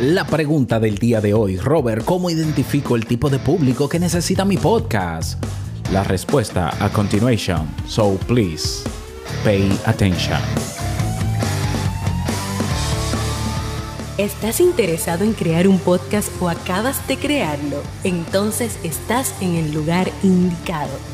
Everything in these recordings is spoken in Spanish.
La pregunta del día de hoy, Robert, ¿cómo identifico el tipo de público que necesita mi podcast? La respuesta a continuation, so please pay attention. ¿Estás interesado en crear un podcast o acabas de crearlo? Entonces estás en el lugar indicado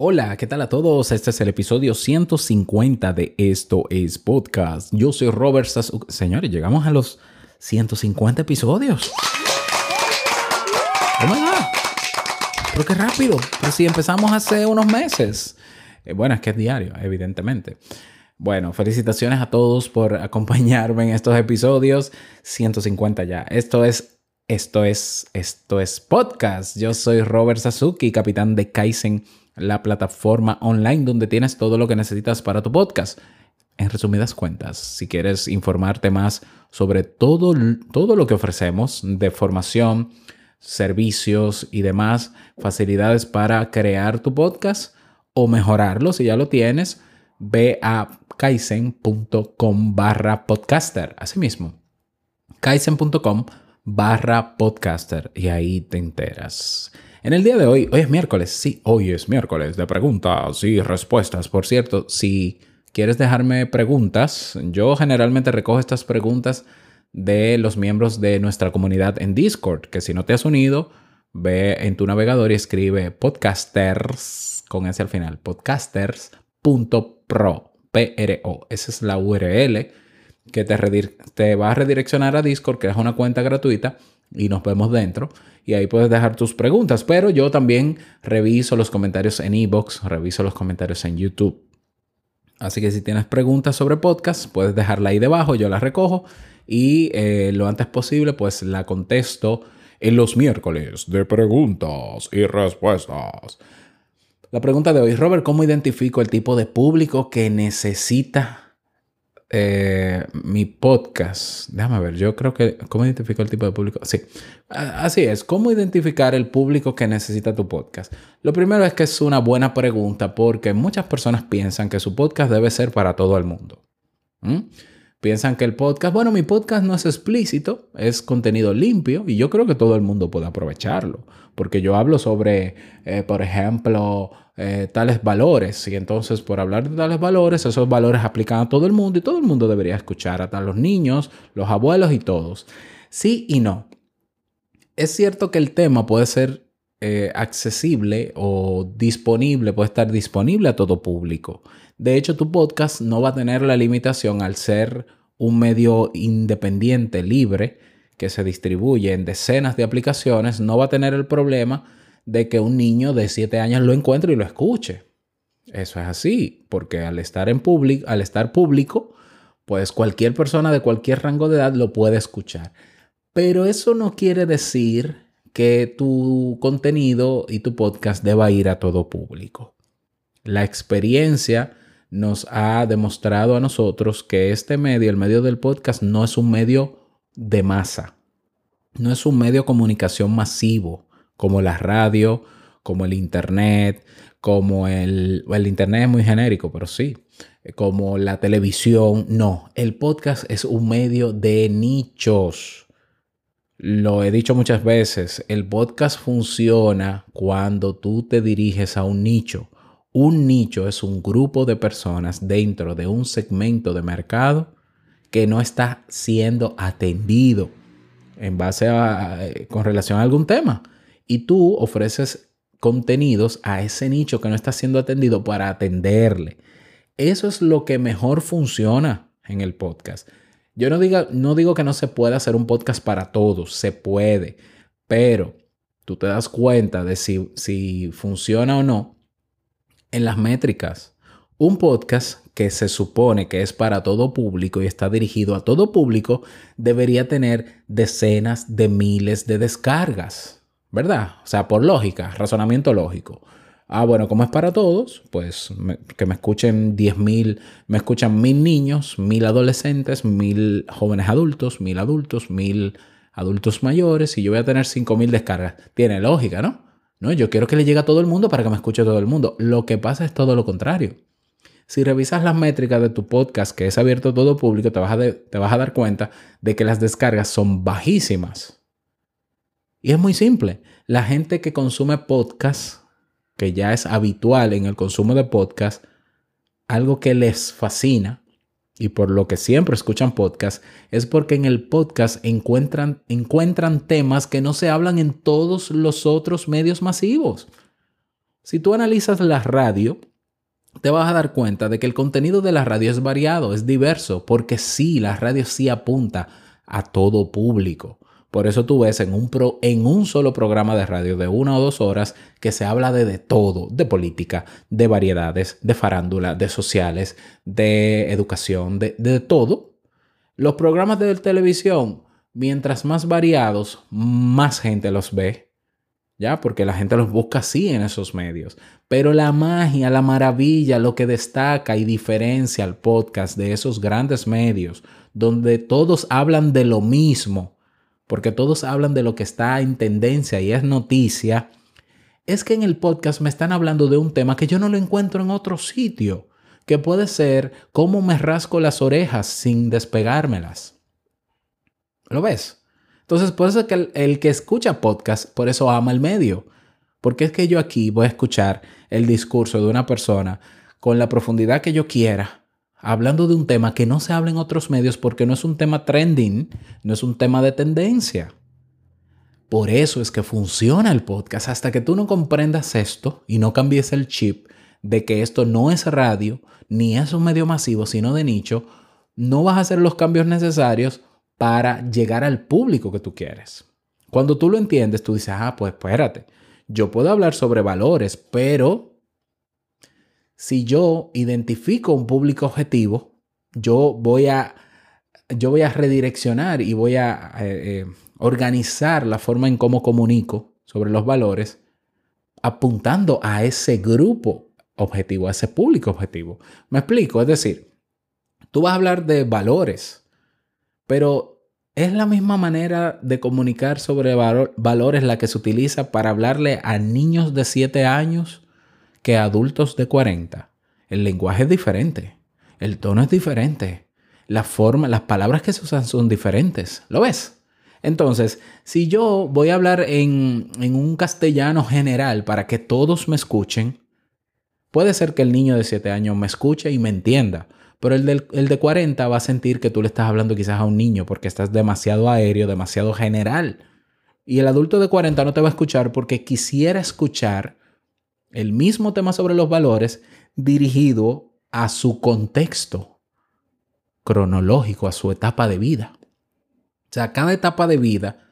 Hola, ¿qué tal a todos? Este es el episodio 150 de Esto es Podcast. Yo soy Robert Sasuke. Señores, llegamos a los 150 episodios. ¡Oh, my! Pero qué rápido. Pero si empezamos hace unos meses. Eh, bueno, es que es diario, evidentemente. Bueno, felicitaciones a todos por acompañarme en estos episodios. 150 ya. Esto es esto es, esto es podcast. Yo soy Robert Sasuki, capitán de Kaizen la plataforma online donde tienes todo lo que necesitas para tu podcast. En resumidas cuentas, si quieres informarte más sobre todo, todo lo que ofrecemos de formación, servicios y demás facilidades para crear tu podcast o mejorarlo si ya lo tienes, ve a kaizen.com barra podcaster. Asimismo, kaizen.com barra podcaster y ahí te enteras. En el día de hoy, hoy es miércoles, sí, hoy es miércoles de preguntas y respuestas. Por cierto, si quieres dejarme preguntas, yo generalmente recojo estas preguntas de los miembros de nuestra comunidad en Discord, que si no te has unido, ve en tu navegador y escribe podcasters con ese al final, podcasters.pro, P-R-O. Esa es la URL que te, te va a redireccionar a Discord, que es una cuenta gratuita y nos vemos dentro. Y ahí puedes dejar tus preguntas. Pero yo también reviso los comentarios en Ebox, reviso los comentarios en YouTube. Así que si tienes preguntas sobre podcast, puedes dejarla ahí debajo, yo la recojo y eh, lo antes posible pues la contesto en los miércoles de preguntas y respuestas. La pregunta de hoy, Robert, ¿cómo identifico el tipo de público que necesita eh, mi podcast. Déjame ver, yo creo que. ¿Cómo identifico el tipo de público? Sí, así es. ¿Cómo identificar el público que necesita tu podcast? Lo primero es que es una buena pregunta porque muchas personas piensan que su podcast debe ser para todo el mundo. Piensan que el podcast, bueno, mi podcast no es explícito, es contenido limpio y yo creo que todo el mundo puede aprovecharlo, porque yo hablo sobre, eh, por ejemplo, eh, tales valores. Y entonces, por hablar de tales valores, esos valores aplican a todo el mundo y todo el mundo debería escuchar, hasta los niños, los abuelos y todos. Sí y no. Es cierto que el tema puede ser eh, accesible o disponible, puede estar disponible a todo público. De hecho, tu podcast no va a tener la limitación al ser un medio independiente, libre, que se distribuye en decenas de aplicaciones, no va a tener el problema de que un niño de 7 años lo encuentre y lo escuche. Eso es así, porque al estar en público, al estar público, pues cualquier persona de cualquier rango de edad lo puede escuchar. Pero eso no quiere decir que tu contenido y tu podcast deba ir a todo público. La experiencia nos ha demostrado a nosotros que este medio, el medio del podcast, no es un medio de masa, no es un medio de comunicación masivo como la radio, como el Internet, como el, el Internet es muy genérico, pero sí, como la televisión. No, el podcast es un medio de nichos. Lo he dicho muchas veces, el podcast funciona cuando tú te diriges a un nicho. Un nicho es un grupo de personas dentro de un segmento de mercado que no está siendo atendido en base a, con relación a algún tema y tú ofreces contenidos a ese nicho que no está siendo atendido para atenderle. Eso es lo que mejor funciona en el podcast. Yo no, diga, no digo que no se pueda hacer un podcast para todos, se puede, pero tú te das cuenta de si, si funciona o no en las métricas Un podcast que se supone que es para todo público y está dirigido a todo público debería tener decenas de miles de descargas, ¿verdad? O sea, por lógica, razonamiento lógico. Ah, bueno, como es para todos, pues que me escuchen 10.000, me escuchan mil niños, mil adolescentes, mil jóvenes adultos, mil adultos, mil adultos mayores y yo voy a tener 5.000 descargas. Tiene lógica, ¿no? No, yo quiero que le llegue a todo el mundo para que me escuche todo el mundo. Lo que pasa es todo lo contrario. Si revisas las métricas de tu podcast, que es abierto a todo público, a, te vas a dar cuenta de que las descargas son bajísimas. Y es muy simple. La gente que consume podcast, que ya es habitual en el consumo de podcast, algo que les fascina y por lo que siempre escuchan podcast es porque en el podcast encuentran, encuentran temas que no se hablan en todos los otros medios masivos. Si tú analizas la radio, te vas a dar cuenta de que el contenido de la radio es variado, es diverso, porque sí, la radio sí apunta a todo público. Por eso tú ves en un, solo programa de radio de una o dos horas que se habla de, de todo, de política, de variedades, de farándula, de sociales, de educación, de, de todo. Los programas de televisión, mientras más variados, más gente los ve ¿ya? Porque la gente los busca así en esos medios. Pero la magia, la maravilla, lo que destaca y diferencia al podcast de esos grandes medios, donde todos hablan de lo mismo, porque todos hablan de lo que está en tendencia y es noticia, es que en el podcast me están hablando de un tema que yo no lo encuentro en otro sitio, que puede ser cómo me rasco las orejas sin despegármelas. ¿Lo ves? Entonces, por eso es que el, que escucha podcast, por eso ama el medio. Porque es que yo aquí voy a escuchar el discurso de una persona con la profundidad que yo quiera, hablando de un tema que no se habla en otros medios porque no es un tema trending, no es un tema de tendencia. Por eso es que funciona el podcast. Hasta que tú no comprendas esto y no cambies el chip de que esto no es radio, ni es un medio masivo, sino de nicho, no vas a hacer los cambios necesarios para llegar al público que tú quieres. Cuando tú lo entiendes, tú dices, ah, pues espérate, yo puedo hablar sobre valores, pero si yo identifico un público objetivo, yo voy a, yo voy a redireccionar y voy a eh, eh, organizar la forma en cómo comunico sobre los valores, apuntando a ese grupo objetivo, a ese público objetivo. Me explico, es decir, tú vas a hablar de valores, pero es la misma manera de comunicar sobre valores la que se utiliza para hablarle a niños de 7 años que adultos de 40. El lenguaje es diferente, el tono es diferente, las palabras que se usan son diferentes. ¿Lo ves? Entonces, si yo voy a hablar en, en un castellano general para que todos me escuchen, puede ser que el niño de 7 años me escuche y me entienda, pero el, de 40 va a sentir que tú le estás hablando quizás a un niño porque estás demasiado aéreo, demasiado general. Y el adulto de 40 no te va a escuchar porque quisiera escuchar el mismo tema sobre los valores dirigido a su contexto cronológico, a su etapa de vida. O sea, cada etapa de vida,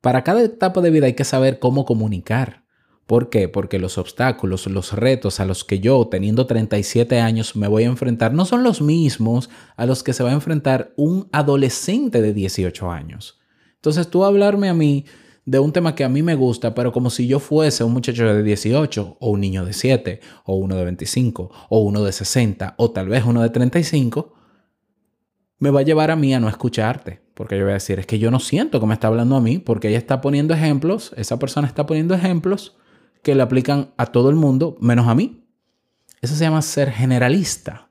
para cada etapa de vida hay que saber cómo comunicar. ¿Por qué? Porque los obstáculos, los retos a los que yo, teniendo 37 años, me voy a enfrentar no son los mismos a los que se va a enfrentar un adolescente de 18 años. Entonces tú hablarme a mí de un tema que a mí me gusta, pero como si yo fuese un muchacho de 18 o un niño de 7 o uno de 25 o uno de 60 o tal vez uno de 35, me va a llevar a mí a no escucharte. Porque yo voy a decir, es que yo no siento que me está hablando a mí, porque ella está poniendo ejemplos, esa persona está poniendo ejemplos que le aplican a todo el mundo, menos a mí. Eso se llama ser generalista.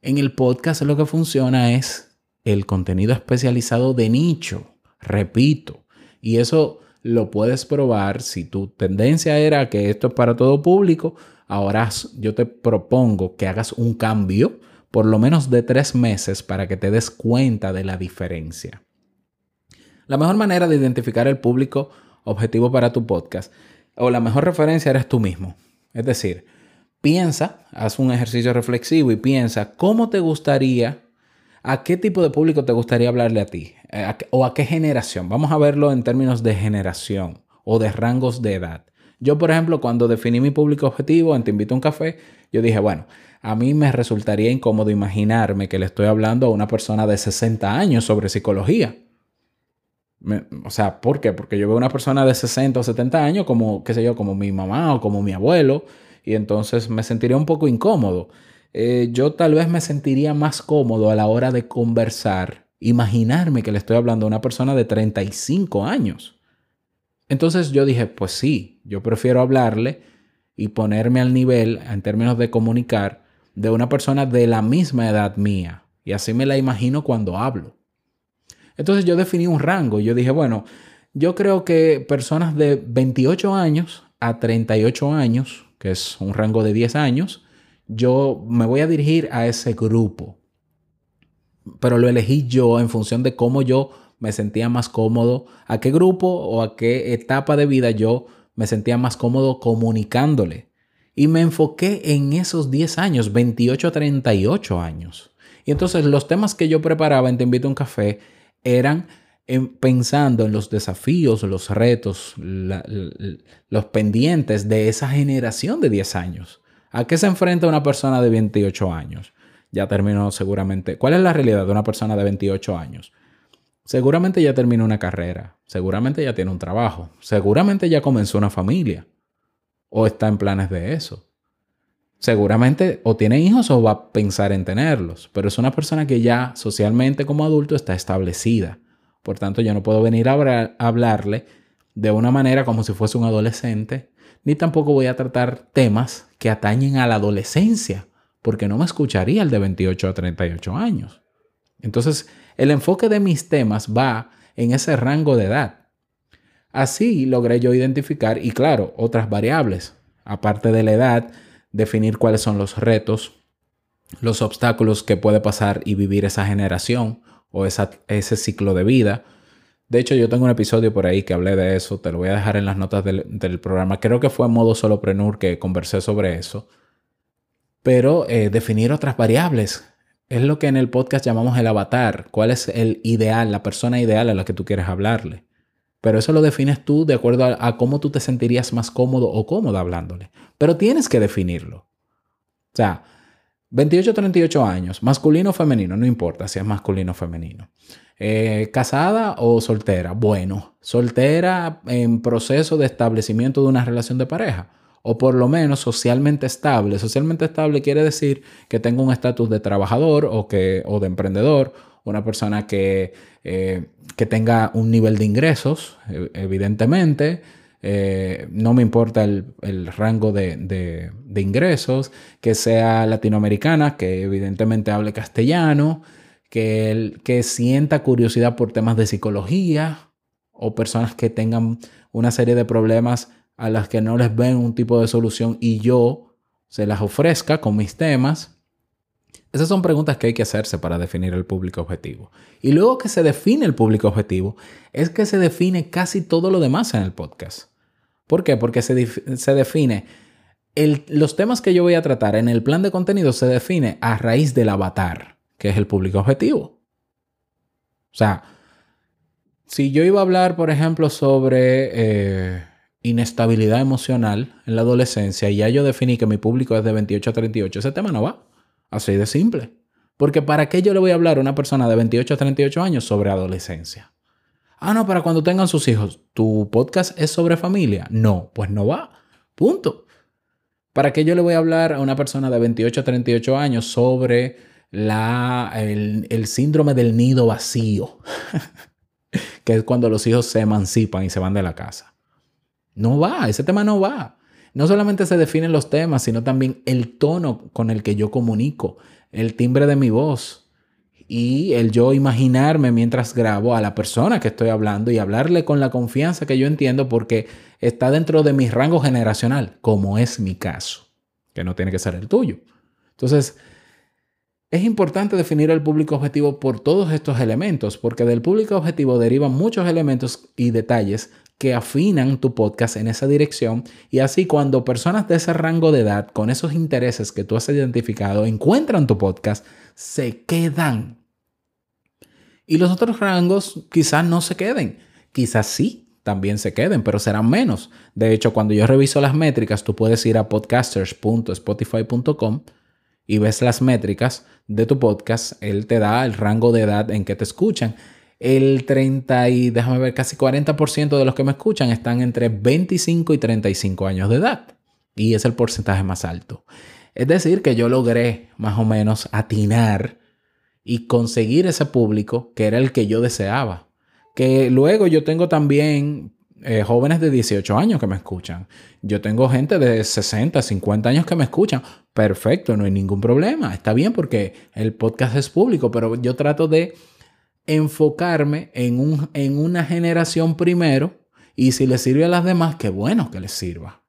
En el podcast lo que funciona es el contenido especializado de nicho, repito. Y eso lo puedes probar si tu tendencia era que esto es para todo público. Ahora yo te propongo que hagas un cambio por lo menos de tres meses para que te des cuenta de la diferencia. La mejor manera de identificar el público objetivo para tu podcast o la mejor referencia eres tú mismo. Es decir, piensa, haz un ejercicio reflexivo y piensa cómo te gustaría, a qué tipo de público te gustaría hablarle a ti o a qué generación. Vamos a verlo en términos de generación o de rangos de edad. Yo, por ejemplo, cuando definí mi público objetivo en Te invito a un café, yo dije, bueno, a mí me resultaría incómodo imaginarme que le estoy hablando a una persona de 60 años sobre psicología. o sea, ¿por qué? Porque yo veo a una persona de 60 o 70 años como, qué sé yo, como mi mamá o como mi abuelo, y entonces me sentiría un poco incómodo. Eh, yo tal vez me sentiría más cómodo a la hora de conversar, imaginarme que le estoy hablando a una persona de 35 años. Entonces yo dije, pues sí, yo prefiero hablarle y ponerme al nivel en términos de comunicar de una persona de la misma edad mía. Y así me la imagino cuando hablo. Entonces yo definí un rango. Yo dije, bueno, yo creo que personas de 28 años a 38 años, que es un rango de 10 años, yo me voy a dirigir a ese grupo. Pero lo elegí yo en función de cómo yo me sentía más cómodo, a qué grupo o a qué etapa de vida yo me sentía más cómodo comunicándole. Y me enfoqué en esos 10 años, 28 a 38 años. Y entonces los temas que yo preparaba en Te invito a un café eran pensando en los desafíos, los retos, los pendientes de esa generación de 10 años. ¿A qué se enfrenta una persona de 28 años? Ya terminó seguramente. ¿Cuál es la realidad de una persona de 28 años? Seguramente ya terminó una carrera, seguramente ya tiene un trabajo, seguramente ya comenzó una familia o está en planes de eso. Seguramente o tiene hijos o va a pensar en tenerlos, pero es una persona que ya socialmente como adulto está establecida. Por tanto, yo no puedo venir a hablarle de una manera como si fuese un adolescente, ni tampoco voy a tratar temas que atañen a la adolescencia, porque no me escucharía el de 28 a 38 años. Entonces, el enfoque de mis temas va en ese rango de edad. Así logré yo identificar y claro, otras variables, aparte de la edad, definir cuáles son los retos, los obstáculos que puede pasar y vivir esa generación o ese ciclo de vida. De hecho, yo tengo un episodio por ahí que hablé de eso, te lo voy a dejar en las notas del, programa. Creo que fue en modo soloprenur que conversé sobre eso. Pero eh, definir otras variables es lo que en el podcast llamamos el avatar. ¿Cuál es el ideal, la persona ideal a la que tú quieres hablarle? Pero eso lo defines tú de acuerdo a, cómo tú te sentirías más cómodo o cómoda hablándole. Pero tienes que definirlo. O sea, 28 38 años, masculino o femenino, no importa si es masculino o femenino. Eh, ¿Casada o soltera? Bueno, soltera en proceso de establecimiento de una relación de pareja o por lo menos socialmente estable. Socialmente estable quiere decir que tengo un estatus de trabajador o, que, o de emprendedor, una persona que eh, que tenga un nivel de ingresos, e, evidentemente. Eh, no me importa el, rango de, ingresos, que sea latinoamericana, que evidentemente hable castellano, que, que sienta curiosidad por temas de psicología o personas que tengan una serie de problemas a las que no les ven un tipo de solución y yo se las ofrezca con mis temas esas son preguntas que hay que hacerse para definir el público objetivo. Y luego que se define el público objetivo, es que se define casi todo lo demás en el podcast. ¿Por qué? Porque se, define los temas que yo voy a tratar en el plan de contenido se define a raíz del avatar, que es el público objetivo. O sea, si yo iba a hablar, por ejemplo, sobre eh, inestabilidad emocional en la adolescencia y ya yo definí que mi público es de 28 a 38, ese tema no va. Así de simple. Porque ¿para qué yo le voy a hablar a una persona de 28 a 38 años sobre adolescencia? Ah, no, para cuando tengan sus hijos. ¿Tu podcast es sobre familia? No, pues no va. Punto. ¿Para qué yo le voy a hablar a una persona de 28 a 38 años sobre la, el, el síndrome del nido vacío? que es cuando los hijos se emancipan y se van de la casa. No va, ese tema no va no solamente se definen los temas, sino también el tono con el que yo comunico, el timbre de mi voz y el yo imaginarme mientras grabo a la persona que estoy hablando y hablarle con la confianza que yo entiendo porque está dentro de mi rango generacional, como es mi caso, que no tiene que ser el tuyo. Entonces, es importante definir el público objetivo por todos estos elementos, porque del público objetivo derivan muchos elementos y detalles que afinan tu podcast en esa dirección y así cuando personas de ese rango de edad con esos intereses que tú has identificado encuentran tu podcast, se quedan. Y los otros rangos quizás no se queden, quizás sí, también se queden, pero serán menos. De hecho, cuando yo reviso las métricas, tú puedes ir a podcasters.spotify.com y ves las métricas de tu podcast, él te da el rango de edad en que te escuchan. El 30 y déjame ver, casi 40% de los que me escuchan están entre 25 y 35 años de edad. Y es el porcentaje más alto. Es decir, que yo logré más o menos atinar y conseguir ese público que era el que yo deseaba. Que luego yo tengo también eh, jóvenes de 18 años que me escuchan. Yo tengo gente de 60, 50 años que me escuchan. Perfecto, no hay ningún problema. Está bien porque el podcast es público, pero yo trato de enfocarme en, un, en una generación primero y si le sirve a las demás, qué bueno que les sirva.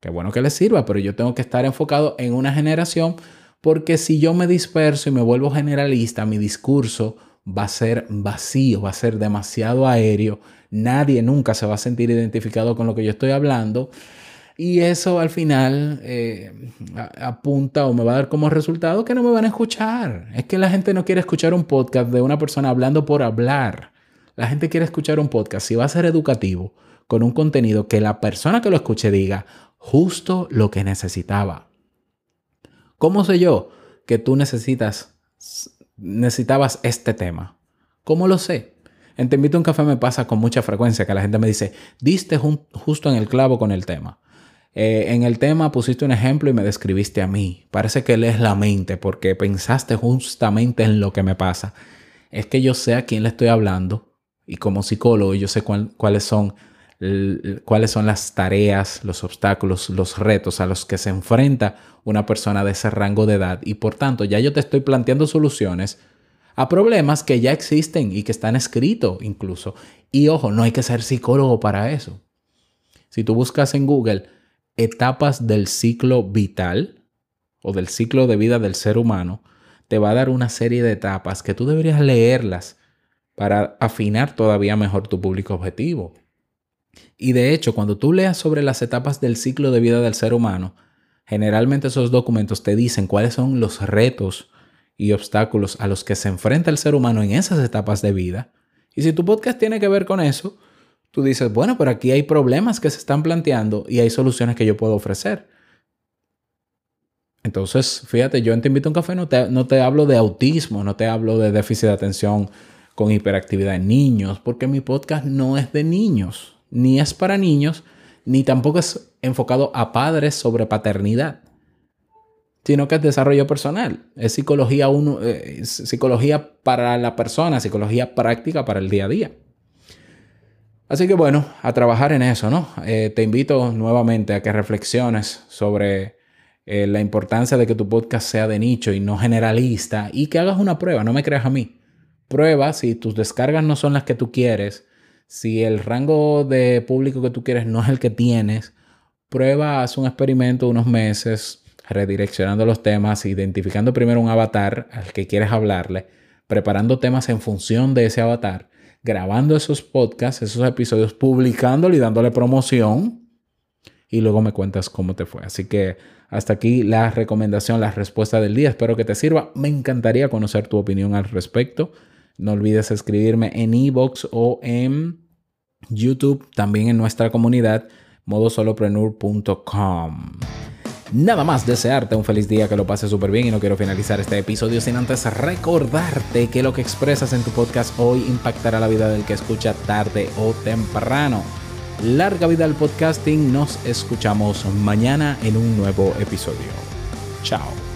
Qué bueno que les sirva, pero yo tengo que estar enfocado en una generación porque si yo me disperso y me vuelvo generalista, mi discurso va a ser vacío, va a ser demasiado aéreo nadie nunca se va a sentir identificado con lo que yo estoy hablando. Y eso al final eh, apunta o me va a dar como resultado que no me van a escuchar. Es que la gente no quiere escuchar un podcast de una persona hablando por hablar. La gente quiere escuchar un podcast, si va a ser educativo, con un contenido que la persona que lo escuche diga justo lo que necesitaba. ¿Cómo sé yo que tú necesitas, necesitabas este tema? ¿Cómo lo sé? En Te invito un café me pasa con mucha frecuencia que la gente me dice, diste justo en el clavo con el tema. Eh, en el tema pusiste un ejemplo y me describiste a mí. Parece que lees la mente porque pensaste justamente en lo que me pasa. Es que yo sé a quién le estoy hablando y como psicólogo yo sé cuáles son cuáles son las tareas, los obstáculos, los retos a los que se enfrenta una persona de ese rango de edad y por tanto ya yo te estoy planteando soluciones a problemas que ya existen y que están escritos incluso. Y ojo, no hay que ser psicólogo para eso. Si tú buscas en Google etapas del ciclo vital o del ciclo de vida del ser humano, te va a dar una serie de etapas que tú deberías leerlas para afinar todavía mejor tu público objetivo. Y de hecho, cuando tú leas sobre las etapas del ciclo de vida del ser humano, generalmente esos documentos te dicen cuáles son los retos y obstáculos a los que se enfrenta el ser humano en esas etapas de vida. Y si tu podcast tiene que ver con eso, tú dices, bueno, pero aquí hay problemas que se están planteando y hay soluciones que yo puedo ofrecer. Entonces, fíjate, yo en Te invito a un café no te, no te hablo de autismo, no te hablo de déficit de atención con hiperactividad en niños, porque mi podcast no es de niños, ni es para niños, ni tampoco es enfocado a padres sobre paternidad sino que es desarrollo personal. Es psicología, uno, eh, psicología para la persona, psicología práctica para el día a día. Así que bueno, a trabajar en eso, ¿no? Eh, te invito nuevamente a que reflexiones sobre eh, la importancia de que tu podcast sea de nicho y no generalista y que hagas una prueba, no me creas a mí. Prueba si tus descargas no son las que tú quieres, si el rango de público que tú quieres no es el que tienes, prueba, haz un experimento unos meses, redireccionando los temas, identificando primero un avatar al que quieres hablarle, preparando temas en función de ese avatar, grabando esos podcasts, esos episodios, publicándolo y dándole promoción. Y luego me cuentas cómo te fue. Así que hasta aquí la recomendación, la respuesta del día. Espero que te sirva. Me encantaría conocer tu opinión al respecto. No olvides escribirme en ebox o en YouTube, también en nuestra comunidad modosolopreneur.com. Nada más desearte un feliz día, que lo pases súper bien y no quiero finalizar este episodio sin antes recordarte que lo que expresas en tu podcast hoy impactará la vida del que escucha tarde o temprano. Larga vida al podcasting, nos escuchamos mañana en un nuevo episodio. Chao.